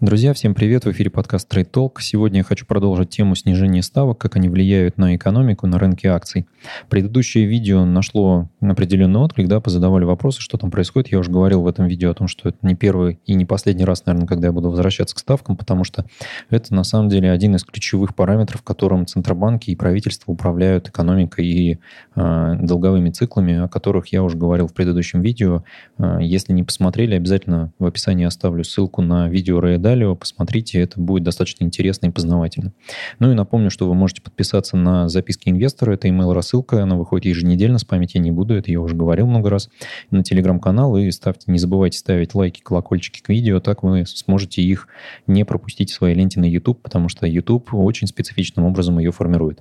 Друзья, всем привет! В эфире подкаст Trade Talk. Сегодня я хочу продолжить тему снижения ставок, как они влияют на экономику, на рынке акций. Предыдущее видео нашло определенный отклик, да, позадавали вопросы, что там происходит. Я уже говорил в этом видео о том, что это не первый и не последний раз, наверное, когда я буду возвращаться к ставкам, потому что это на самом деле один из ключевых параметров, которым центробанки и правительство управляют экономикой и э, долговыми циклами, о которых я уже говорил в предыдущем видео. Э, если не посмотрели, обязательно в описании оставлю ссылку на видео Далее, посмотрите, это будет достаточно интересно и познавательно. Ну и напомню, что вы можете подписаться на записки инвестора, это email-рассылка, она выходит еженедельно, спамить я не буду, это я уже говорил много раз, на телеграм-канал, и ставьте, не забывайте ставить лайки, колокольчики к видео, так вы сможете их не пропустить в своей ленте на YouTube, потому что YouTube очень специфичным образом ее формирует.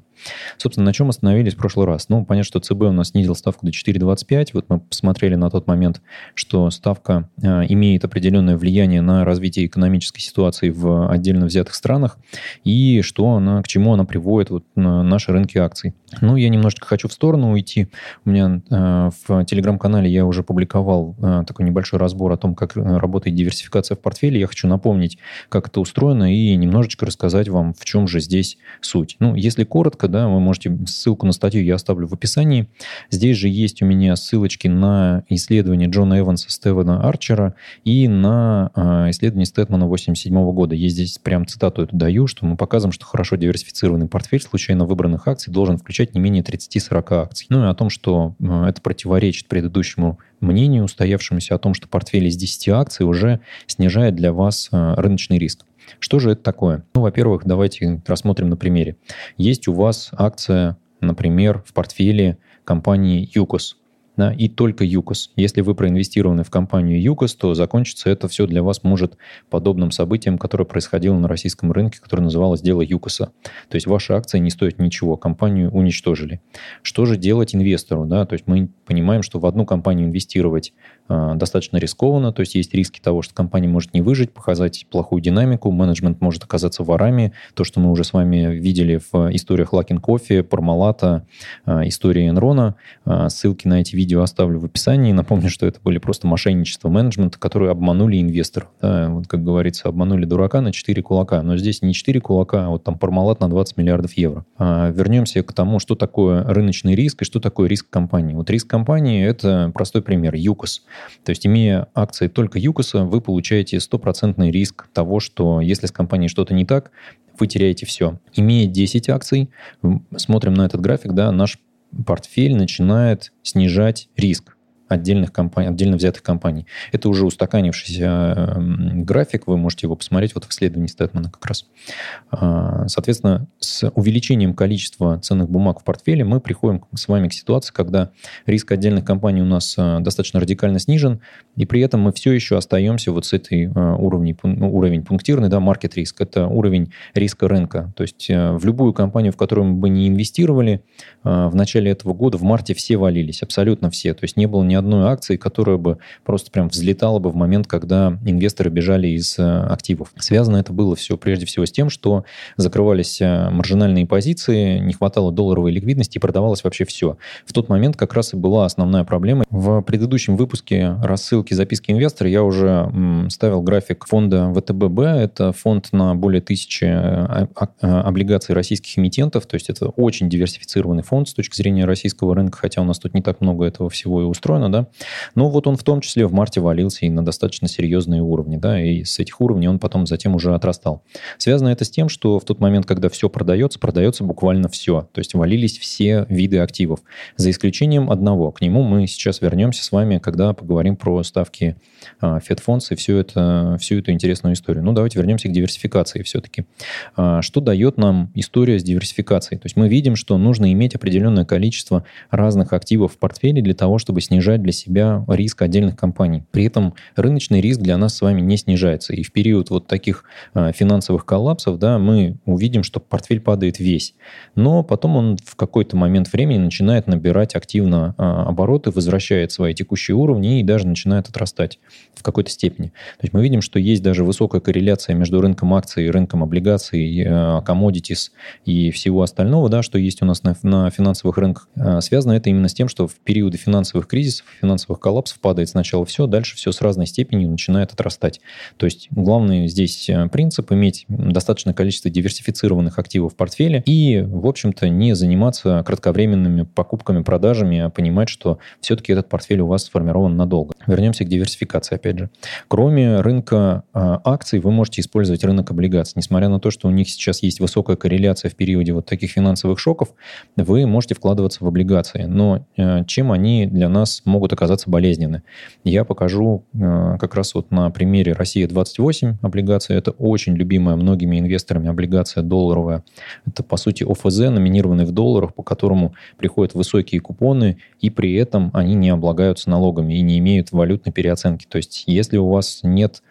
Собственно, на чем остановились в прошлый раз? Ну, понятно, что ЦБ у нас снизил ставку до 4,25. Вот мы посмотрели на тот момент, что ставка э, имеет определенное влияние на развитие экономической ситуации в отдельно взятых странах и что она, к чему она приводит вот на наши рынки акций. Ну, я немножечко хочу в сторону уйти. У меня э, в телеграм-канале я уже публиковал э, такой небольшой разбор о том, как работает диверсификация в портфеле. Я хочу напомнить, как это устроено и немножечко рассказать вам, в чем же здесь суть. Ну, если коротко, да, вы можете, ссылку на статью я оставлю в описании. Здесь же есть у меня ссылочки на исследование Джона Эванса, Стевена Арчера и на э, исследование Стэтмана 87 года. Я здесь прям цитату эту даю, что мы показываем, что хорошо диверсифицированный портфель случайно выбранных акций должен включать не менее 30-40 акций. Ну и о том, что э, это противоречит предыдущему мнению, устоявшемуся о том, что портфель из 10 акций уже снижает для вас э, рыночный риск. Что же это такое? Ну, во-первых, давайте рассмотрим на примере. Есть у вас акция, например, в портфеле компании ЮКОС да, и только ЮКОС. Если вы проинвестированы в компанию ЮКОС, то закончится это все для вас может подобным событием, которое происходило на российском рынке, которое называлось дело ЮКОСа. То есть ваши акции не стоят ничего, компанию уничтожили. Что же делать инвестору? Да? То есть мы понимаем, что в одну компанию инвестировать э, достаточно рискованно, то есть есть риски того, что компания может не выжить, показать плохую динамику, менеджмент может оказаться ворами, то, что мы уже с вами видели в историях Лакин Кофе, Пармалата, э, истории Энрона. Э, ссылки на эти видео видео оставлю в описании. Напомню, что это были просто мошенничества менеджмента, которые обманули инвесторов. Да, вот, как говорится, обманули дурака на 4 кулака. Но здесь не 4 кулака, а вот там Пармалат на 20 миллиардов евро. А вернемся к тому, что такое рыночный риск и что такое риск компании. Вот риск компании – это простой пример – ЮКОС. То есть, имея акции только ЮКОСа, вы получаете стопроцентный риск того, что если с компанией что-то не так, вы теряете все. Имея 10 акций, смотрим на этот график, да, наш портфель начинает снижать риск отдельных компаний, отдельно взятых компаний. Это уже устаканившийся график, вы можете его посмотреть вот в исследовании Стэтмана как раз. А, соответственно, с увеличением количества ценных бумаг в портфеле мы приходим с вами к ситуации, когда риск отдельных компаний у нас а, достаточно радикально снижен, и при этом мы все еще остаемся вот с этой а, уровней, ну, уровень пунктирный, да, market риск, это уровень риска рынка. То есть в любую компанию, в которую мы бы не инвестировали, в начале этого года, в марте все валились, абсолютно все. То есть не было ни одной акции, которая бы просто прям взлетала бы в момент, когда инвесторы бежали из э, активов. Связано это было все прежде всего с тем, что закрывались э, маржинальные позиции, не хватало долларовой ликвидности и продавалось вообще все. В тот момент как раз и была основная проблема. В предыдущем выпуске рассылки записки инвестора я уже ставил график фонда ВТББ. Это фонд на более тысячи э, облигаций российских эмитентов, то есть это очень диверсифицированный фонд с точки зрения российского рынка, хотя у нас тут не так много этого всего и устроено, да. Но вот он в том числе в марте валился и на достаточно серьезные уровни, да, и с этих уровней он потом затем уже отрастал. Связано это с тем, что в тот момент, когда все продается, продается буквально все. То есть валились все виды активов, за исключением одного. К нему мы сейчас вернемся с вами, когда поговорим про ставки а, Федфондс и всю, это, всю эту интересную историю. Ну, давайте вернемся к диверсификации все-таки. А, что дает нам история с диверсификацией? То есть мы видим, что нужно иметь определенное количество разных активов в портфеле для того, чтобы снижать для себя риск отдельных компаний. При этом рыночный риск для нас с вами не снижается. И в период вот таких а, финансовых коллапсов да, мы увидим, что портфель падает весь. Но потом он в какой-то момент времени начинает набирать активно а, обороты, возвращает свои текущие уровни и даже начинает отрастать в какой-то степени. То есть мы видим, что есть даже высокая корреляция между рынком акций и рынком облигаций, а, commodities и всего остального, да, что есть у нас на, на финансовых рынках. Связано это именно с тем, что в периоды финансовых кризисов финансовых коллапсов падает сначала все, дальше все с разной степенью начинает отрастать. То есть главный здесь э, принцип иметь достаточное количество диверсифицированных активов в портфеле и, в общем-то, не заниматься кратковременными покупками, продажами, а понимать, что все-таки этот портфель у вас сформирован надолго. Вернемся к диверсификации, опять же. Кроме рынка э, акций, вы можете использовать рынок облигаций. Несмотря на то, что у них сейчас есть высокая корреляция в периоде вот таких финансовых шоков, вы можете вкладываться в облигации. Но э, чем они для нас могут оказаться болезненны? Я покажу э, как раз вот на примере Россия-28 облигации. Это очень любимая многими инвесторами облигация долларовая. Это, по сути, ОФЗ, номинированный в долларах, по которому приходят высокие купоны, и при этом они не облагаются налогами и не имеют валютной переоценки. То есть, если у вас нет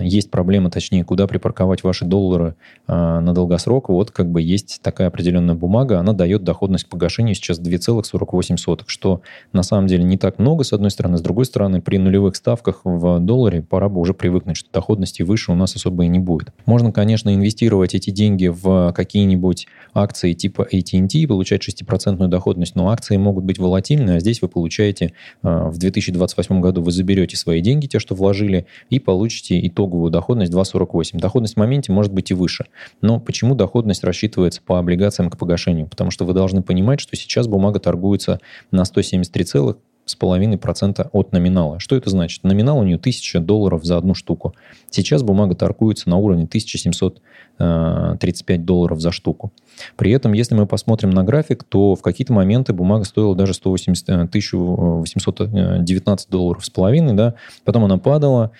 есть проблема, точнее, куда припарковать ваши доллары э, на долгосрок, вот как бы есть такая определенная бумага, она дает доходность к погашению сейчас 2,48, что на самом деле не так много, с одной стороны, с другой стороны, при нулевых ставках в долларе пора бы уже привыкнуть, что доходности выше у нас особо и не будет. Можно, конечно, инвестировать эти деньги в какие-нибудь акции типа AT&T и получать 6% доходность, но акции могут быть волатильны, а здесь вы получаете э, в 2028 году вы заберете свои деньги, те, что вложили, и получите итог итоговую доходность 2,48. Доходность в моменте может быть и выше. Но почему доходность рассчитывается по облигациям к погашению? Потому что вы должны понимать, что сейчас бумага торгуется на 173 целых 2,5% от номинала. Что это значит? Номинал у нее 1000 долларов за одну штуку. Сейчас бумага торгуется на уровне 1735 э, долларов за штуку. При этом, если мы посмотрим на график, то в какие-то моменты бумага стоила даже 180, 1819 э, э, долларов с половиной, да, потом она падала.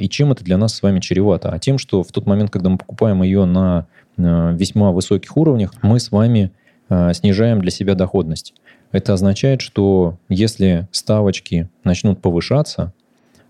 И чем это для нас с вами чревато? А тем, что в тот момент, когда мы покупаем ее на весьма высоких уровнях, мы с вами снижаем для себя доходность. Это означает, что если ставочки начнут повышаться,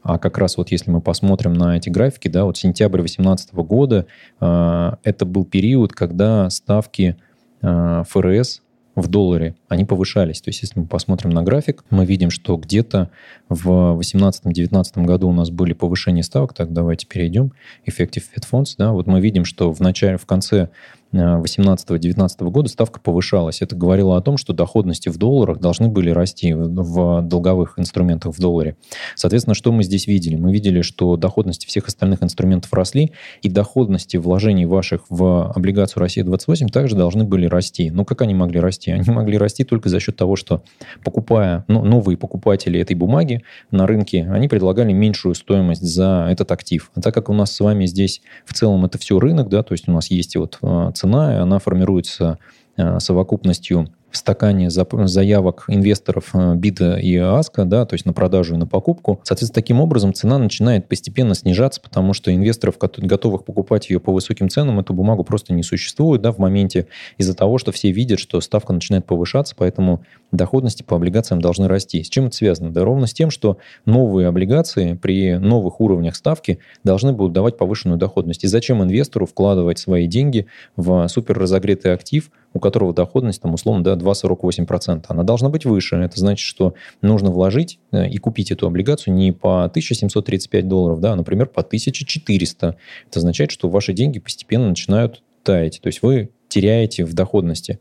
а как раз вот если мы посмотрим на эти графики, да, вот сентябрь 2018 года, э, это был период, когда ставки э, ФРС в долларе, они повышались. То есть, если мы посмотрим на график, мы видим, что где-то в 2018-2019 году у нас были повышения ставок. Так, давайте перейдем. Effective Fed Funds. Да, вот мы видим, что в начале, в конце 2018-2019 года ставка повышалась. Это говорило о том, что доходности в долларах должны были расти в долговых инструментах в долларе. Соответственно, что мы здесь видели? Мы видели, что доходности всех остальных инструментов росли, и доходности вложений ваших в облигацию России-28 также должны были расти. Но как они могли расти? Они могли расти только за счет того, что покупая ну, новые покупатели этой бумаги на рынке, они предлагали меньшую стоимость за этот актив. А так как у нас с вами здесь в целом это все рынок, да, то есть у нас есть вот а, цена, она формируется э, совокупностью в стакане заявок инвесторов э, бида и аска, да, то есть на продажу и на покупку. Соответственно, таким образом цена начинает постепенно снижаться, потому что инвесторов, готовых покупать ее по высоким ценам, эту бумагу просто не существует да, в моменте из-за того, что все видят, что ставка начинает повышаться, поэтому доходности по облигациям должны расти. С чем это связано? Да ровно с тем, что новые облигации при новых уровнях ставки должны будут давать повышенную доходность. И зачем инвестору вкладывать свои деньги в супер разогретый актив, у которого доходность, там, условно, да, 2,48%. Она должна быть выше. Это значит, что нужно вложить э, и купить эту облигацию не по 1735 долларов, да, а, например, по 1400. Это означает, что ваши деньги постепенно начинают таять. То есть вы теряете в доходности.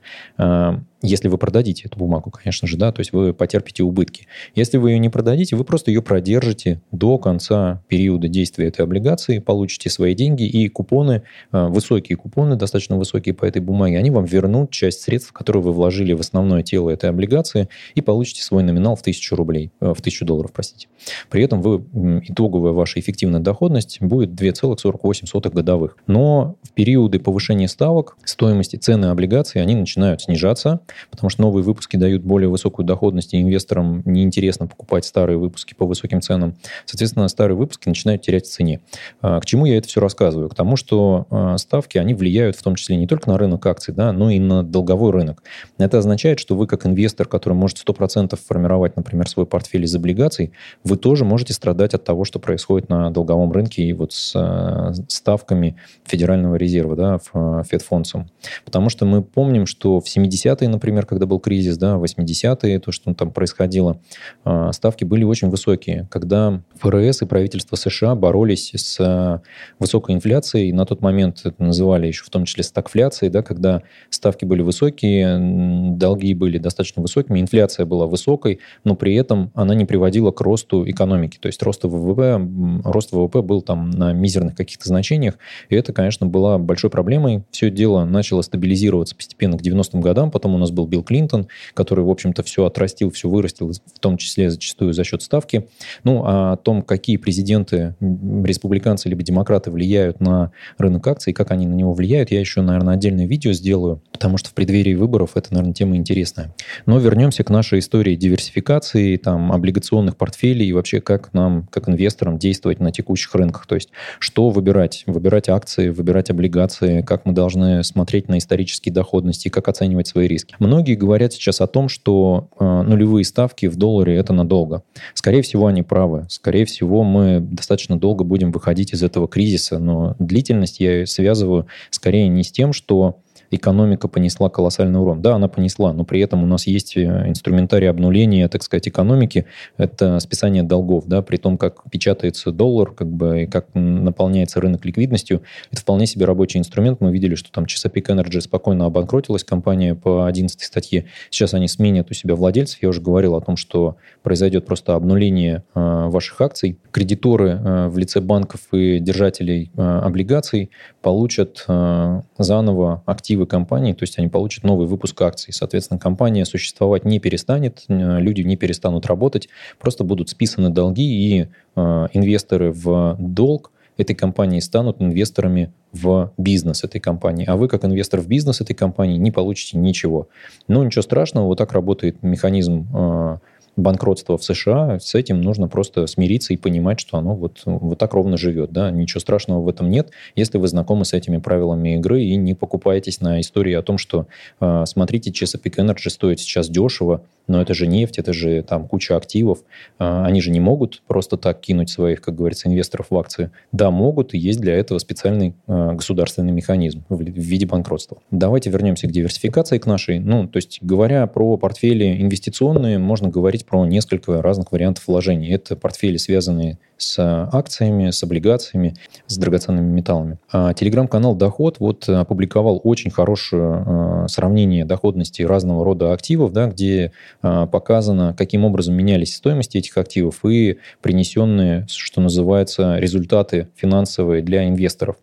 Если вы продадите эту бумагу, конечно же, да, то есть вы потерпите убытки. Если вы ее не продадите, вы просто ее продержите до конца периода действия этой облигации, получите свои деньги и купоны, а, высокие купоны, достаточно высокие по этой бумаге, они вам вернут часть средств, которые вы вложили в основное тело этой облигации и получите свой номинал в 1000 рублей, э, в 1000 долларов, простите. При этом вы, итоговая ваша эффективная доходность будет 2,48 годовых. Но в периоды повышения ставок стоимости цены облигаций, они начинают снижаться, потому что новые выпуски дают более высокую доходность, и инвесторам неинтересно покупать старые выпуски по высоким ценам. Соответственно, старые выпуски начинают терять в цене. А, к чему я это все рассказываю? К тому, что а, ставки, они влияют в том числе не только на рынок акций, да, но и на долговой рынок. Это означает, что вы как инвестор, который может 100% формировать, например, свой портфель из облигаций, вы тоже можете страдать от того, что происходит на долговом рынке и вот с а, ставками Федерального резерва, да, Федфонсом. Потому что мы помним, что в 70-е, например, например, когда был кризис, да, 80-е, то, что там происходило, а, ставки были очень высокие. Когда ФРС и правительство США боролись с высокой инфляцией, на тот момент это называли еще в том числе стагфляцией, да, когда ставки были высокие, долги были достаточно высокими, инфляция была высокой, но при этом она не приводила к росту экономики. То есть рост ВВП, рост ВВП был там на мизерных каких-то значениях, и это, конечно, была большой проблемой. Все дело начало стабилизироваться постепенно к 90-м годам, потом у нас был Билл Клинтон, который, в общем-то, все отрастил, все вырастил, в том числе зачастую за счет ставки. Ну, а о том, какие президенты, республиканцы либо демократы влияют на рынок акций, как они на него влияют, я еще, наверное, отдельное видео сделаю, потому что в преддверии выборов это, наверное, тема интересная. Но вернемся к нашей истории диверсификации, там, облигационных портфелей и вообще как нам, как инвесторам, действовать на текущих рынках. То есть что выбирать? Выбирать акции, выбирать облигации, как мы должны смотреть на исторические доходности, как оценивать свои риски. Многие говорят сейчас о том, что э, нулевые ставки в долларе это надолго. Скорее всего, они правы. Скорее всего, мы достаточно долго будем выходить из этого кризиса, но длительность я связываю скорее не с тем, что экономика понесла колоссальный урон. Да, она понесла, но при этом у нас есть э, инструментарий обнуления, так сказать, экономики. Это списание долгов, да, при том, как печатается доллар, как бы, и как наполняется рынок ликвидностью. Это вполне себе рабочий инструмент. Мы видели, что там Chesapeake Energy спокойно обанкротилась, компания по 11 статье. Сейчас они сменят у себя владельцев. Я уже говорил о том, что произойдет просто обнуление э, ваших акций. Кредиторы э, в лице банков и держателей э, облигаций получат э, заново активы активы компании, то есть они получат новый выпуск акций. Соответственно, компания существовать не перестанет, люди не перестанут работать, просто будут списаны долги, и э, инвесторы в долг этой компании станут инвесторами в бизнес этой компании, а вы, как инвестор в бизнес этой компании, не получите ничего. Но ничего страшного, вот так работает механизм э, банкротства в США, с этим нужно просто смириться и понимать, что оно вот, вот так ровно живет. Да? Ничего страшного в этом нет, если вы знакомы с этими правилами игры и не покупаетесь на истории о том, что э, смотрите, Chesapeake Energy стоит сейчас дешево, но это же нефть, это же там куча активов. Э, они же не могут просто так кинуть своих, как говорится, инвесторов в акции. Да, могут, и есть для этого специальный э, государственный механизм в, виде банкротства. Давайте вернемся к диверсификации к нашей. Ну, то есть, говоря про портфели инвестиционные, можно говорить про несколько разных вариантов вложений. Это портфели, связанные с акциями, с облигациями, с драгоценными металлами. Телеграм-канал «Доход» вот опубликовал очень хорошее а, сравнение доходности разного рода активов, да, где а, показано, каким образом менялись стоимости этих активов и принесенные, что называется, результаты финансовые для инвесторов.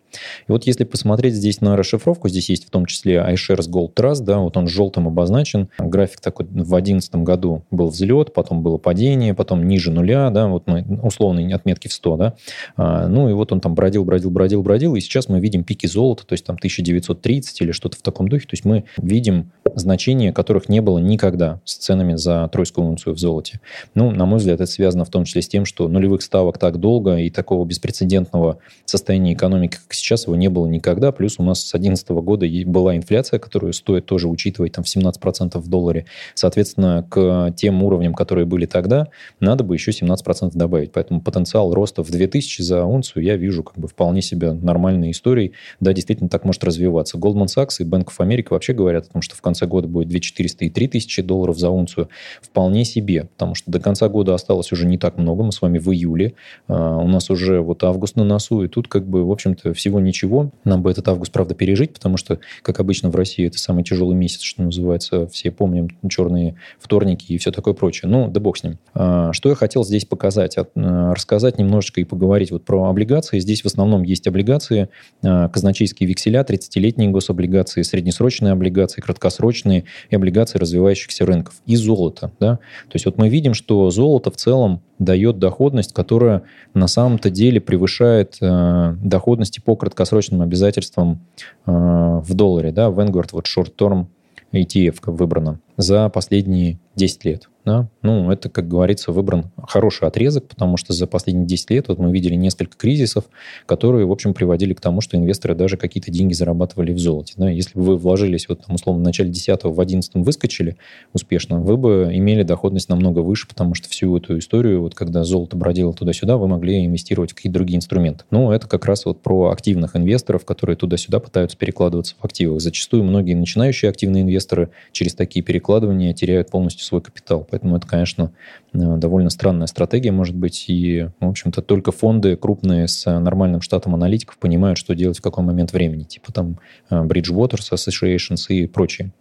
И вот если посмотреть здесь на расшифровку, здесь есть в том числе iShares Gold Trust, да, вот он желтым обозначен. График такой в 2011 году был взлет, потом было падение, потом ниже нуля, да, вот мы условно отметки в 100, да. А, ну и вот он там бродил, бродил, бродил, бродил, и сейчас мы видим пики золота, то есть там 1930 или что-то в таком духе, то есть мы видим значения, которых не было никогда с ценами за тройскую унцию в золоте. Ну, на мой взгляд, это связано в том числе с тем, что нулевых ставок так долго и такого беспрецедентного состояния экономики, как сейчас, его не было никогда. Плюс у нас с 2011 года была инфляция, которую стоит тоже учитывать там в 17% в долларе. Соответственно, к тем уровням, которые были тогда, надо бы еще 17% добавить. Поэтому потенциал роста в 2000 за унцию я вижу как бы вполне себе нормальной историей. Да, действительно так может развиваться. Goldman Sachs и Bank of America вообще говорят о том, что в конце года будет 2400 и 3000 долларов за унцию. Вполне себе, потому что до конца года осталось уже не так много. Мы с вами в июле. А, у нас уже вот август на носу, и тут как бы, в общем-то, всего ничего. Нам бы этот август, правда, пережить, потому что, как обычно в России, это самый тяжелый месяц, что называется. Все помним черные вторники и все такое прочее. Ну, да бог с ним. А, что я хотел здесь показать? А, рассказать немножечко и поговорить вот про облигации. Здесь в основном есть облигации, казначейские векселя, 30-летние гособлигации, среднесрочные облигации, краткосрочные и облигации развивающихся рынков. И золото. Да? То есть вот мы видим, что золото в целом дает доходность, которая на самом-то деле превышает э, доходности по краткосрочным обязательствам э, в долларе. Да? Vanguard, вот short-term ETF выбрано за последние 10 лет. Да? Ну, это, как говорится, выбран хороший отрезок, потому что за последние 10 лет вот мы видели несколько кризисов, которые, в общем, приводили к тому, что инвесторы даже какие-то деньги зарабатывали в золоте. Да? Если бы вы вложились, вот, там, условно, в начале 10 в 11 выскочили успешно, вы бы имели доходность намного выше, потому что всю эту историю, вот когда золото бродило туда-сюда, вы могли инвестировать в какие-то другие инструменты. Ну, это как раз вот про активных инвесторов, которые туда-сюда пытаются перекладываться в активах. Зачастую многие начинающие активные инвесторы через такие перекладывания теряют полностью свой капитал. Поэтому это, конечно, э, довольно странная стратегия, может быть, и, в общем-то, только фонды крупные с нормальным штатом аналитиков понимают, что делать в какой момент времени, типа там э, Bridgewater Associations и прочие.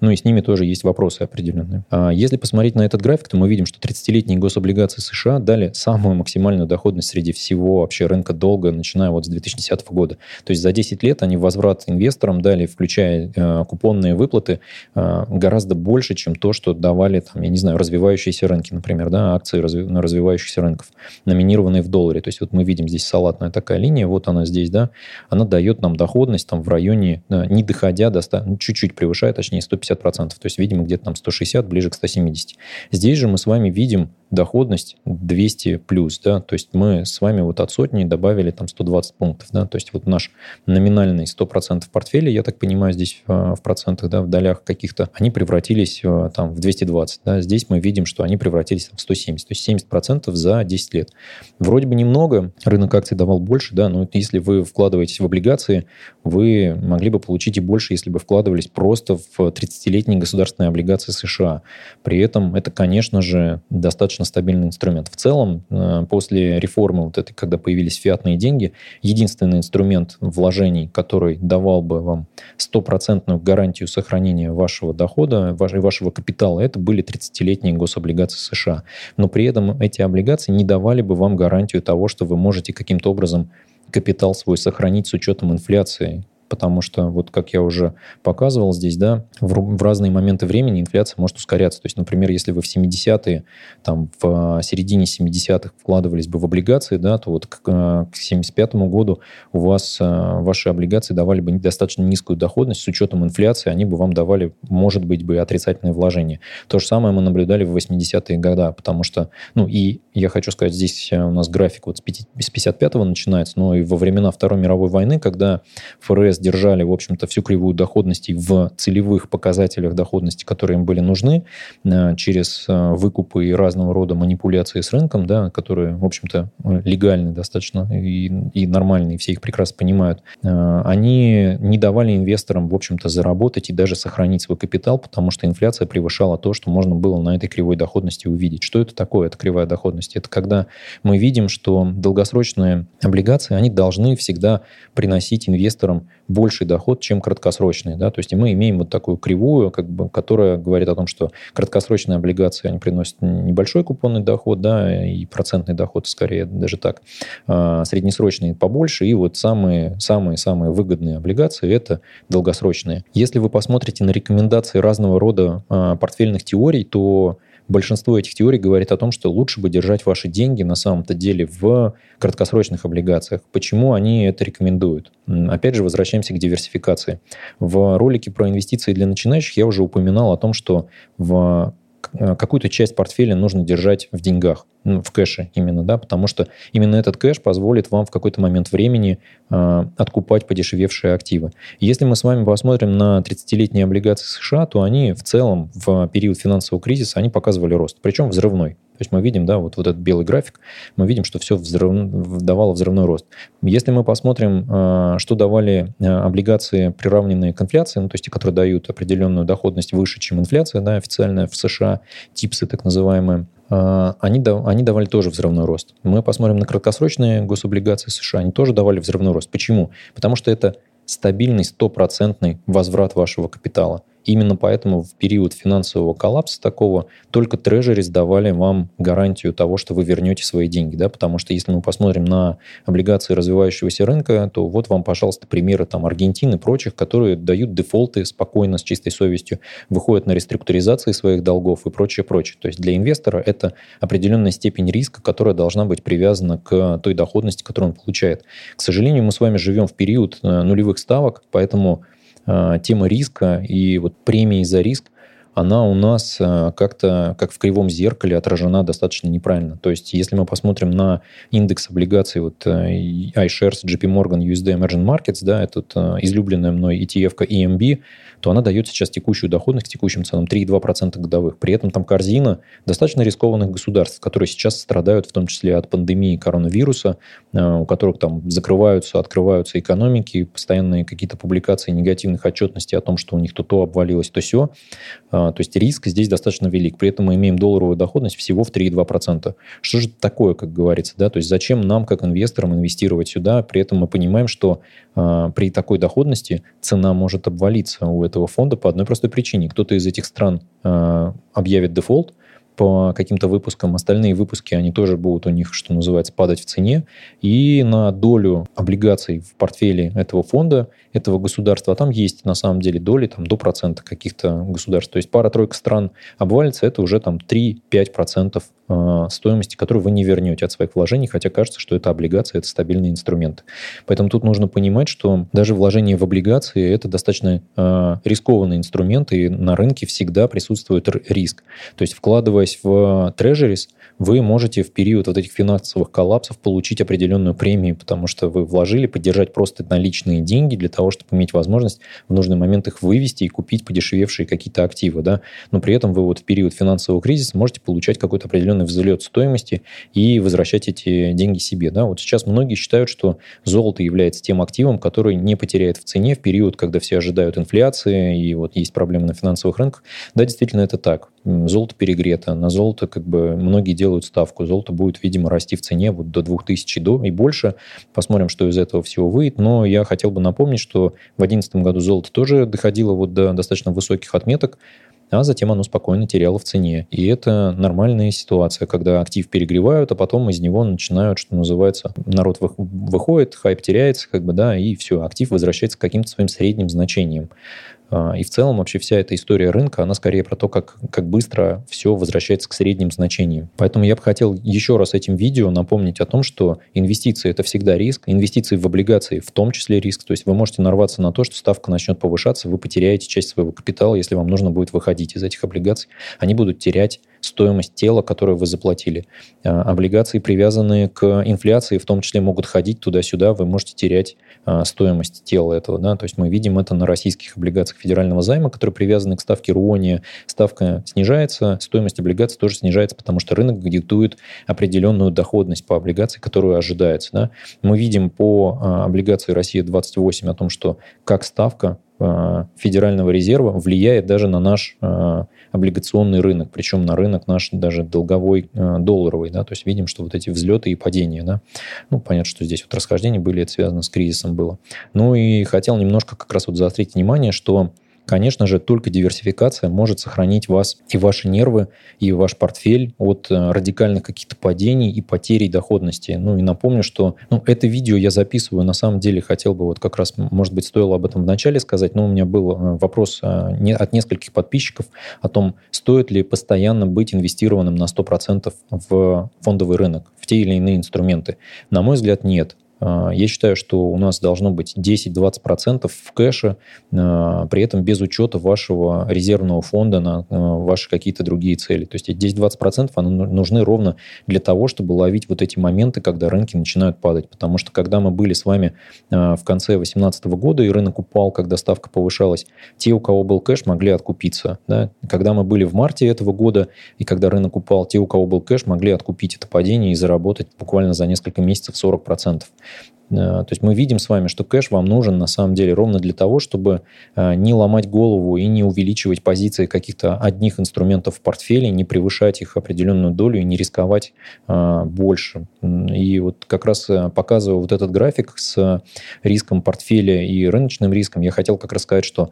Ну и с ними тоже есть вопросы определенные. А если посмотреть на этот график, то мы видим, что 30-летние гособлигации США дали самую максимальную доходность среди всего вообще рынка долга, начиная вот с 2010 года. То есть за 10 лет они возврат инвесторам дали, включая э, купонные выплаты, э, гораздо больше, чем то, что давали, там, я не знаю, развивающиеся рынки, например, да, акции разви- на развивающихся рынков, номинированные в долларе. То есть вот мы видим здесь салатная такая линия, вот она здесь, да, она дает нам доходность там в районе, да, не доходя до 100, ну, чуть-чуть превышает, точнее 150%. То есть, видимо, где-то там 160, ближе к 170. Здесь же мы с вами видим доходность 200 плюс, да, то есть мы с вами вот от сотни добавили там 120 пунктов, да, то есть вот наш номинальный 100% портфеля, я так понимаю, здесь в, в процентах, да, в долях каких-то, они превратились э, там в 220, да, здесь мы видим, что они превратились в 170, то есть 70% за 10 лет. Вроде бы немного, рынок акций давал больше, да, но если вы вкладываетесь в облигации, вы могли бы получить и больше, если бы вкладывались просто в 30-летние государственные облигации США. При этом это, конечно же, достаточно достаточно стабильный инструмент. В целом, э, после реформы, вот этой, когда появились фиатные деньги, единственный инструмент вложений, который давал бы вам стопроцентную гарантию сохранения вашего дохода, вашего капитала, это были 30-летние гособлигации США. Но при этом эти облигации не давали бы вам гарантию того, что вы можете каким-то образом капитал свой сохранить с учетом инфляции потому что, вот как я уже показывал здесь, да, в, в разные моменты времени инфляция может ускоряться. То есть, например, если вы в 70-е, там, в середине 70-х вкладывались бы в облигации, да, то вот к, к 75-му году у вас э, ваши облигации давали бы достаточно низкую доходность, с учетом инфляции они бы вам давали, может быть, бы отрицательное вложение. То же самое мы наблюдали в 80-е годы, потому что, ну, и я хочу сказать, здесь у нас график вот с 55-го начинается, но и во времена Второй мировой войны, когда ФРС держали, в общем-то, всю кривую доходности в целевых показателях доходности, которые им были нужны, э, через э, выкупы и разного рода манипуляции с рынком, да, которые, в общем-то, легальны достаточно и, и нормальные, все их прекрасно понимают, э, они не давали инвесторам, в общем-то, заработать и даже сохранить свой капитал, потому что инфляция превышала то, что можно было на этой кривой доходности увидеть. Что это такое, эта кривая доходность? Это когда мы видим, что долгосрочные облигации, они должны всегда приносить инвесторам больший доход, чем краткосрочные. Да? То есть мы имеем вот такую кривую, как бы, которая говорит о том, что краткосрочные облигации, они приносят небольшой купонный доход, да, и процентный доход скорее даже так, а среднесрочные побольше, и вот самые-самые-самые выгодные облигации – это долгосрочные. Если вы посмотрите на рекомендации разного рода а, портфельных теорий, то большинство этих теорий говорит о том, что лучше бы держать ваши деньги на самом-то деле в краткосрочных облигациях. Почему они это рекомендуют? Опять же, возвращаемся к диверсификации. В ролике про инвестиции для начинающих я уже упоминал о том, что в Э, какую-то часть портфеля нужно держать в деньгах, в кэше именно, да, потому что именно этот кэш позволит вам в какой-то момент времени э, откупать подешевевшие активы. Если мы с вами посмотрим на 30-летние облигации США, то они в целом в период финансового кризиса они показывали рост, причем взрывной. То есть мы видим, да, вот, вот этот белый график, мы видим, что все взрыв, давало взрывной рост. Если мы посмотрим, э, что давали э, облигации, приравненные к инфляции, ну, то есть которые дают определенную доходность выше, чем инфляция, да, официальная в США, типсы так называемые, они, они давали тоже взрывной рост. Мы посмотрим на краткосрочные гособлигации США, они тоже давали взрывной рост. Почему? Потому что это стабильный стопроцентный возврат вашего капитала. Именно поэтому в период финансового коллапса такого только трежери сдавали вам гарантию того, что вы вернете свои деньги. Да? Потому что если мы посмотрим на облигации развивающегося рынка, то вот вам, пожалуйста, примеры там, Аргентины и прочих, которые дают дефолты спокойно, с чистой совестью, выходят на реструктуризации своих долгов и прочее, прочее. То есть для инвестора это определенная степень риска, которая должна быть привязана к той доходности, которую он получает. К сожалению, мы с вами живем в период э, нулевых ставок, поэтому тема риска и вот премии за риск, она у нас э, как-то, как в кривом зеркале, отражена достаточно неправильно. То есть, если мы посмотрим на индекс облигаций вот iShares, JP Morgan, USD Emerging Markets, да, это излюбленная мной ETF-ка EMB, то она дает сейчас текущую доходность к текущим ценам 3,2% годовых. При этом там корзина достаточно рискованных государств, которые сейчас страдают в том числе от пандемии коронавируса, э, у которых там закрываются, открываются экономики, постоянные какие-то публикации негативных отчетностей о том, что у них то то обвалилось, то все. А, то есть риск здесь достаточно велик. При этом мы имеем долларовую доходность всего в 3,2%. Что же такое, как говорится? Да? То есть зачем нам, как инвесторам, инвестировать сюда? При этом мы понимаем, что а, при такой доходности цена может обвалиться у этого фонда по одной простой причине. Кто-то из этих стран э, объявит дефолт, по каким-то выпускам. Остальные выпуски, они тоже будут у них, что называется, падать в цене. И на долю облигаций в портфеле этого фонда, этого государства, там есть на самом деле доли там, до процента каких-то государств. То есть пара-тройка стран обвалится, это уже там 3-5% э, стоимости, которую вы не вернете от своих вложений, хотя кажется, что это облигации, это стабильный инструмент. Поэтому тут нужно понимать, что даже вложение в облигации – это достаточно э, рискованный инструмент, и на рынке всегда присутствует риск. То есть вкладывая вкладываясь в Treasuries, вы можете в период вот этих финансовых коллапсов получить определенную премию, потому что вы вложили поддержать просто наличные деньги для того, чтобы иметь возможность в нужный момент их вывести и купить подешевевшие какие-то активы. Да? Но при этом вы вот в период финансового кризиса можете получать какой-то определенный взлет стоимости и возвращать эти деньги себе. Да? Вот сейчас многие считают, что золото является тем активом, который не потеряет в цене в период, когда все ожидают инфляции и вот есть проблемы на финансовых рынках. Да, действительно, это так. Золото перегрето, на золото как бы многие делают ставку. Золото будет, видимо, расти в цене вот до 2000 до и больше. Посмотрим, что из этого всего выйдет. Но я хотел бы напомнить, что в 2011 году золото тоже доходило вот до достаточно высоких отметок, а затем оно спокойно теряло в цене. И это нормальная ситуация, когда актив перегревают, а потом из него начинают, что называется, народ выходит, хайп теряется, как бы, да, и все, актив возвращается к каким-то своим средним значениям. А, и в целом вообще вся эта история рынка, она скорее про то, как, как быстро все возвращается к средним значениям. Поэтому я бы хотел еще раз этим видео напомнить о том, что инвестиции – это всегда риск, инвестиции в облигации в том числе риск. То есть вы можете нарваться на то, что ставка начнет повышаться, вы потеряете часть своего капитала, если вам нужно будет выходить из этих облигаций. Они будут терять стоимость тела, которое вы заплатили. А, облигации, привязанные к инфляции, в том числе могут ходить туда-сюда, вы можете терять а, стоимость тела этого. Да? То есть мы видим это на российских облигациях федерального займа, которые привязаны к ставке РУОНИ. Ставка снижается, стоимость облигаций тоже снижается, потому что рынок диктует определенную доходность по облигации, которую ожидается. Да? Мы видим по а, облигации Россия-28 о том, что как ставка Федерального резерва влияет даже на наш облигационный рынок, причем на рынок наш даже долговой э, долларовый, да, то есть видим, что вот эти взлеты и падения, да, ну, понятно, что здесь вот расхождения были, это связано с кризисом было. Ну и хотел немножко как раз вот заострить внимание, что Конечно же, только диверсификация может сохранить вас и ваши нервы, и ваш портфель от э, радикальных каких-то падений и потери доходности. Ну и напомню, что ну, это видео я записываю, на самом деле хотел бы вот как раз, может быть, стоило об этом вначале сказать, но у меня был э, вопрос э, от нескольких подписчиков о том, стоит ли постоянно быть инвестированным на 100% в фондовый рынок, в те или иные инструменты. На мой взгляд, нет. А, я считаю, что у нас должно быть 10-20% в кэше, а, при этом без учета вашего резервного фонда на а, ваши какие-то другие цели. То есть 10-20% они нужны ровно для того, чтобы ловить вот эти моменты, когда рынки начинают падать. Потому что когда мы были с вами в конце 2018 года, и рынок упал, когда ставка повышалась, те, у кого был кэш, могли откупиться. Да? Когда мы были в марте этого года, и когда рынок упал, те, у кого был кэш, могли откупить это падение и заработать буквально за несколько месяцев 40%. Э, то есть мы видим с вами, что кэш вам нужен на самом деле ровно для того, чтобы э, не ломать голову и не увеличивать позиции каких-то одних инструментов в портфеле, не превышать их определенную долю и не рисковать э, больше. И вот как раз показываю вот этот график с риском портфеля и рыночным риском, я хотел как раз сказать, что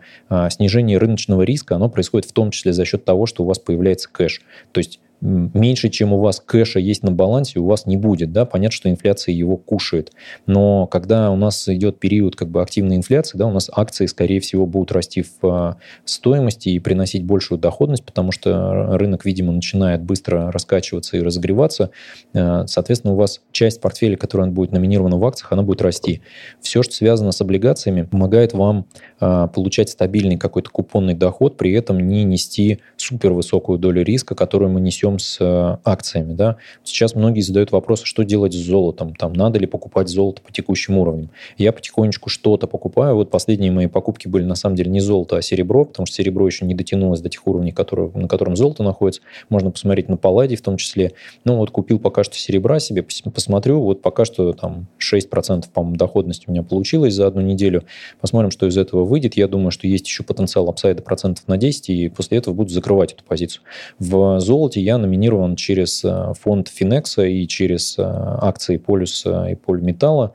снижение рыночного риска, оно происходит в том числе за счет того, что у вас появляется кэш. То есть меньше, чем у вас кэша есть на балансе, у вас не будет. Да? Понятно, что инфляция его кушает. Но когда у нас идет период как бы активной инфляции, да, у нас акции, скорее всего, будут расти в а, стоимости и приносить большую доходность, потому что рынок, видимо, начинает быстро раскачиваться и разогреваться. А, соответственно, у вас часть портфеля, которая будет номинирована в акциях, она будет расти. Все, что связано с облигациями, помогает вам а, получать стабильный какой-то купонный доход, при этом не нести супер высокую долю риска, которую мы несем несем с э, акциями. Да? Сейчас многие задают вопрос, что делать с золотом, там, надо ли покупать золото по текущим уровням. Я потихонечку что-то покупаю. Вот последние мои покупки были на самом деле не золото, а серебро, потому что серебро еще не дотянулось до тех уровней, которые, на котором золото находится. Можно посмотреть на палладий в том числе. Ну вот купил пока что серебра себе, посмотрю, вот пока что там 6% по-моему, доходность у меня получилась за одну неделю. Посмотрим, что из этого выйдет. Я думаю, что есть еще потенциал апсайда процентов на 10, и после этого буду закрывать эту позицию. В золоте я номинирован через э, фонд Финекса и через э, акции Полюса и Полиметалла.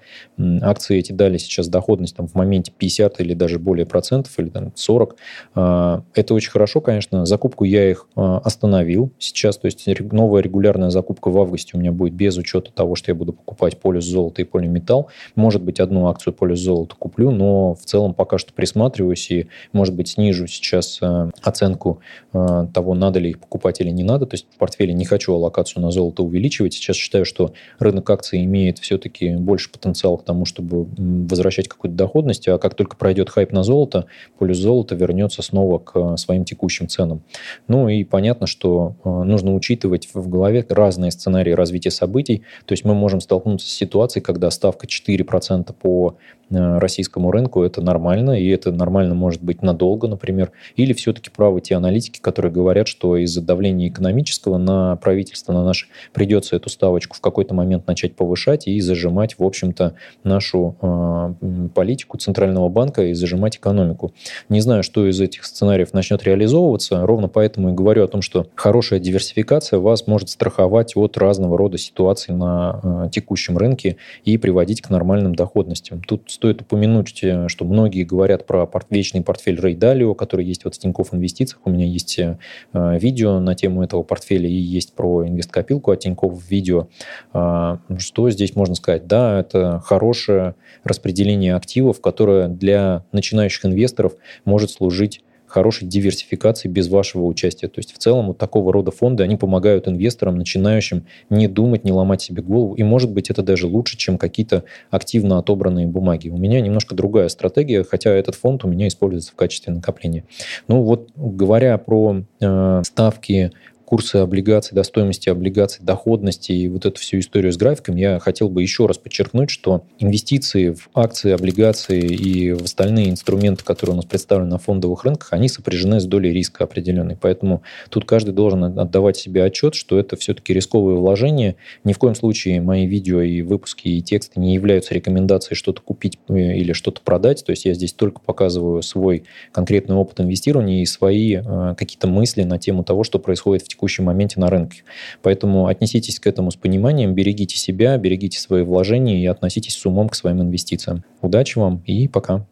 Акции эти дали сейчас доходность там, в моменте 50 или даже более процентов, или там, 40. А, это очень хорошо, конечно. Закупку я их э, остановил сейчас. То есть новая регулярная закупка в августе у меня будет без учета того, что я буду покупать полюс золота и полиметалл. Может быть, одну акцию полюс золота куплю, но в целом пока что присматриваюсь и, может быть, снижу сейчас оценку того, надо ли их покупать или не надо. То есть портфеле не хочу аллокацию на золото увеличивать. Сейчас считаю, что рынок акций имеет все-таки больше потенциала к тому, чтобы возвращать какую-то доходность, а как только пройдет хайп на золото, полюс золота вернется снова к своим текущим ценам. Ну и понятно, что э, нужно учитывать в голове разные сценарии развития событий. То есть мы можем столкнуться с ситуацией, когда ставка 4% по Э, российскому рынку, это нормально, и это нормально может быть надолго, например. Или все-таки правы те аналитики, которые говорят, что из-за давления экономического на правительство, на наше, придется эту ставочку в какой-то момент начать повышать и зажимать, в общем-то, нашу э, политику Центрального банка и зажимать экономику. Не знаю, что из этих сценариев начнет реализовываться, ровно поэтому и говорю о том, что хорошая диверсификация вас может страховать от разного рода ситуаций на э, текущем рынке и приводить к нормальным доходностям. Тут Стоит упомянуть, э, что многие говорят про порт, вечный портфель Рей Далио, который есть вот в Тинькофф Инвестициях. У меня есть э, видео на тему этого портфеля и есть про инвесткопилку от Тинькофф видео. Э, что здесь можно сказать? Да, это хорошее распределение активов, которое для начинающих инвесторов может служить хорошей диверсификации без вашего участия. То есть в целом вот такого рода фонды, они помогают инвесторам, начинающим, не думать, не ломать себе голову. И может быть это даже лучше, чем какие-то активно отобранные бумаги. У меня немножко другая стратегия, хотя этот фонд у меня используется в качестве накопления. Ну вот говоря про э, ставки курсы облигаций, до стоимости облигаций, доходности и вот эту всю историю с графиком, я хотел бы еще раз подчеркнуть, что инвестиции в акции, облигации и в остальные инструменты, которые у нас представлены на фондовых рынках, они сопряжены с долей риска определенной. Поэтому тут каждый должен отдавать себе отчет, что это все-таки рисковые вложения. Ни в коем случае мои видео и выпуски и тексты не являются рекомендацией что-то купить э, или что-то продать. То есть я здесь только показываю свой конкретный опыт инвестирования и свои э, какие-то мысли на тему того, что происходит в текущем текущем моменте на рынке. Поэтому отнеситесь к этому с пониманием, берегите себя, берегите свои вложения и относитесь с умом к своим инвестициям. Удачи вам и пока.